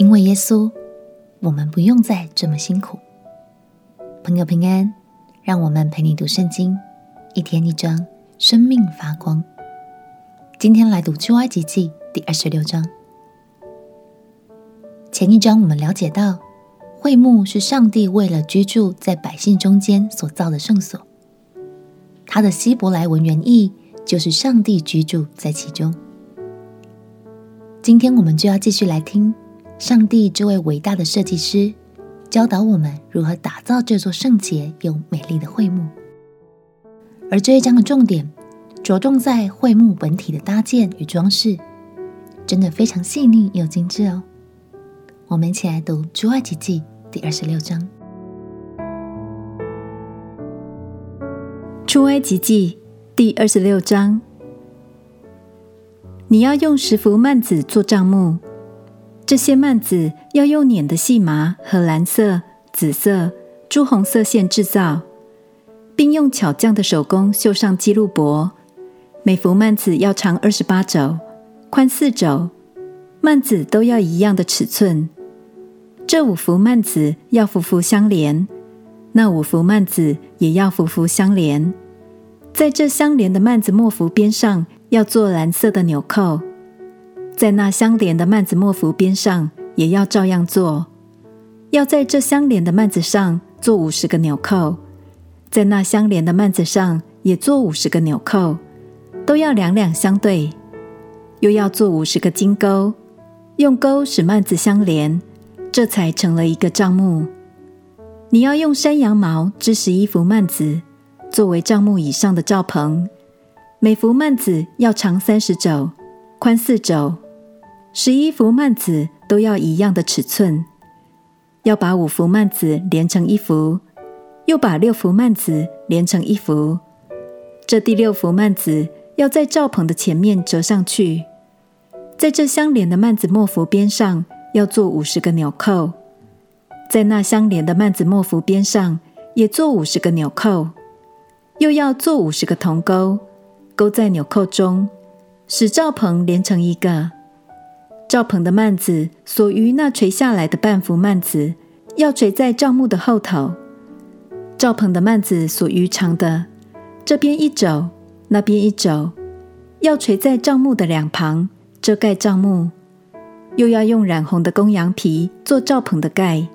因为耶稣，我们不用再这么辛苦。朋友平安，让我们陪你读圣经，一天一章，生命发光。今天来读出埃及记第二十六章。前一章我们了解到，会幕是上帝为了居住在百姓中间所造的圣所，它的希伯来文原意就是上帝居住在其中。今天我们就要继续来听。上帝这位伟大的设计师教导我们如何打造这座圣洁又美丽的会幕，而这一章的重点着重在会幕本体的搭建与装饰，真的非常细腻又精致哦。我们一起来读《出埃及记》第二十六章，《出埃及记》第二十六章，你要用十幅幔子做帐幕。这些幔子要用捻的细麻和蓝色、紫色、朱红色线制造，并用巧匠的手工绣上基路伯。每幅幔子要长二十八肘，宽四肘，幔子都要一样的尺寸。这五幅幔子要幅幅相连，那五幅幔子也要幅幅相连。在这相连的幔子末幅边上要做蓝色的纽扣。在那相连的幔子末幅边上，也要照样做。要在这相连的幔子上做五十个纽扣，在那相连的幔子上也做五十个纽扣，都要两两相对。又要做五十个金钩，用钩使幔子相连，这才成了一个帐幕。你要用山羊毛织十一幅幔子，作为帐幕以上的罩棚。每幅幔子要长三十肘，宽四肘。十一幅幔子都要一样的尺寸，要把五幅幔子连成一幅，又把六幅幔子连成一幅。这第六幅幔子要在罩棚的前面折上去，在这相连的幔子末幅边上要做五十个纽扣，在那相连的幔子末幅边上也做五十个纽扣，又要做五十个铜钩，钩在纽扣中，使罩棚连成一个。罩棚的幔子所余那垂下来的半幅幔子，要垂在帐幕的后头。罩棚的幔子所余长的，这边一肘，那边一肘，要垂在帐幕的两旁，遮盖帐幕。又要用染红的公羊皮做罩棚的盖，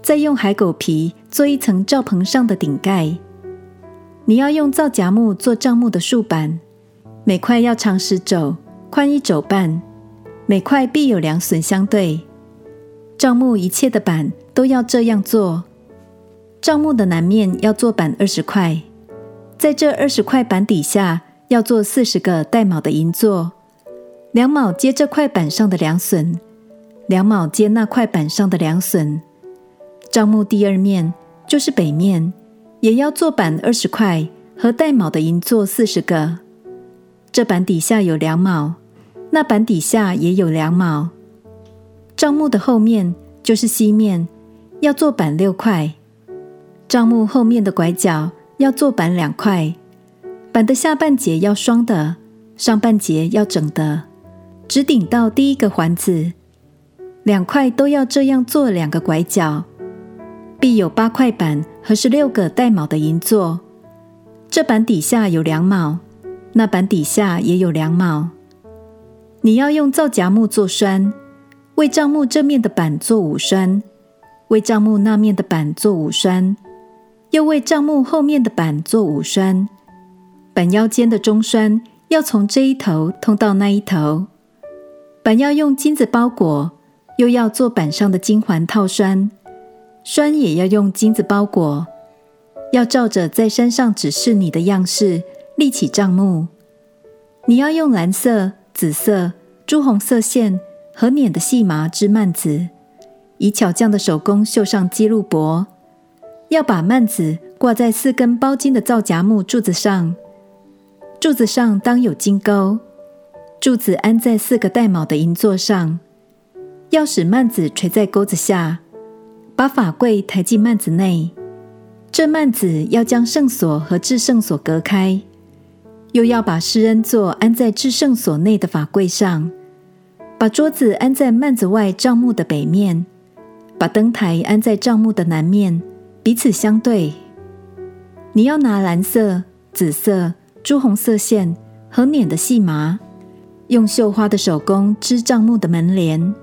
再用海狗皮做一层罩棚上的顶盖。你要用皂荚木做帐幕的竖板，每块要长十肘，宽一肘半。每块必有两榫相对，帐幕一切的板都要这样做。帐幕的南面要做板二十块，在这二十块板底下要做四十个带卯的银座，两卯接这块板上的两榫，两卯接那块板上的两榫。帐幕第二面就是北面，也要做板二十块和带卯的银座四十个，这板底下有两卯。那板底下也有两卯，帐幕的后面就是西面，要做板六块。帐幕后面的拐角要做板两块，板的下半截要双的，上半截要整的，直顶到第一个环子。两块都要这样做两个拐角，必有八块板和十六个带卯的银座。这板底下有两卯，那板底下也有两卯。你要用皂荚木做栓，为帐幕这面的板做五栓，为帐幕那面的板做五栓，又为帐幕后面的板做五栓。板腰间的中栓要从这一头通到那一头。板要用金子包裹，又要做板上的金环套栓，栓也要用金子包裹。要照着在山上指示你的样式立起帐幕。你要用蓝色。紫色、朱红色线和捻的细麻织幔子，以巧匠的手工绣上基路帛。要把幔子挂在四根包金的皂荚木柱子上，柱子上当有金钩。柱子安在四个带卯的银座上，要使幔子垂在钩子下，把法柜抬进幔子内。这幔子要将圣所和至圣所隔开。又要把施恩座安在至圣所内的法柜上，把桌子安在幔子外帐幕的北面，把灯台安在帐幕的南面，彼此相对。你要拿蓝色、紫色、朱红色线和捻的细麻，用绣花的手工织帐幕的门帘。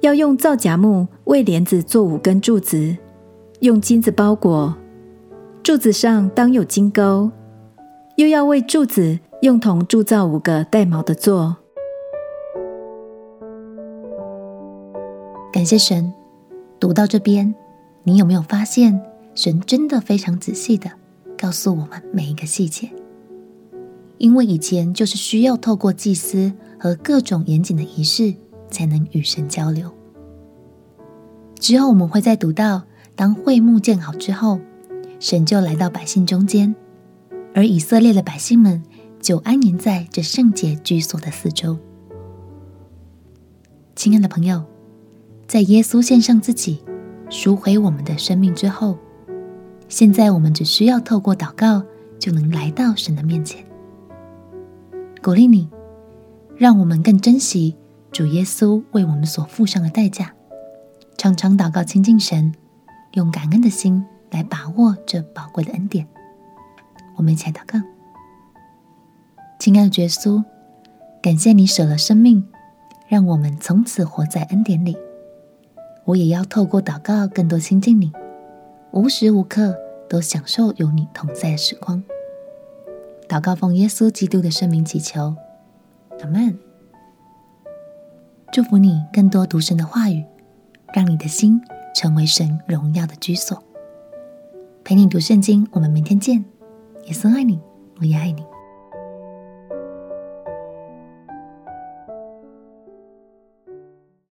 要用皂荚木为帘子做五根柱子，用金子包裹。柱子上当有金钩，又要为柱子用铜铸造五个带毛的座。感谢神，读到这边，你有没有发现神真的非常仔细的告诉我们每一个细节？因为以前就是需要透过祭司和各种严谨的仪式，才能与神交流。之后我们会再读到，当会幕建好之后，神就来到百姓中间，而以色列的百姓们就安营在这圣洁居所的四周。亲爱的朋友。在耶稣献上自己，赎回我们的生命之后，现在我们只需要透过祷告，就能来到神的面前。鼓励你，让我们更珍惜主耶稣为我们所付上的代价，常常祷告亲近神，用感恩的心来把握这宝贵的恩典。我们一起祷告，亲爱的耶稣，感谢你舍了生命，让我们从此活在恩典里。我也要透过祷告，更多亲近你，无时无刻都享受有你同在的时光。祷告奉耶稣基督的圣名祈求，阿门。祝福你更多读神的话语，让你的心成为神荣耀的居所。陪你读圣经，我们明天见。耶稣爱你，我也爱你。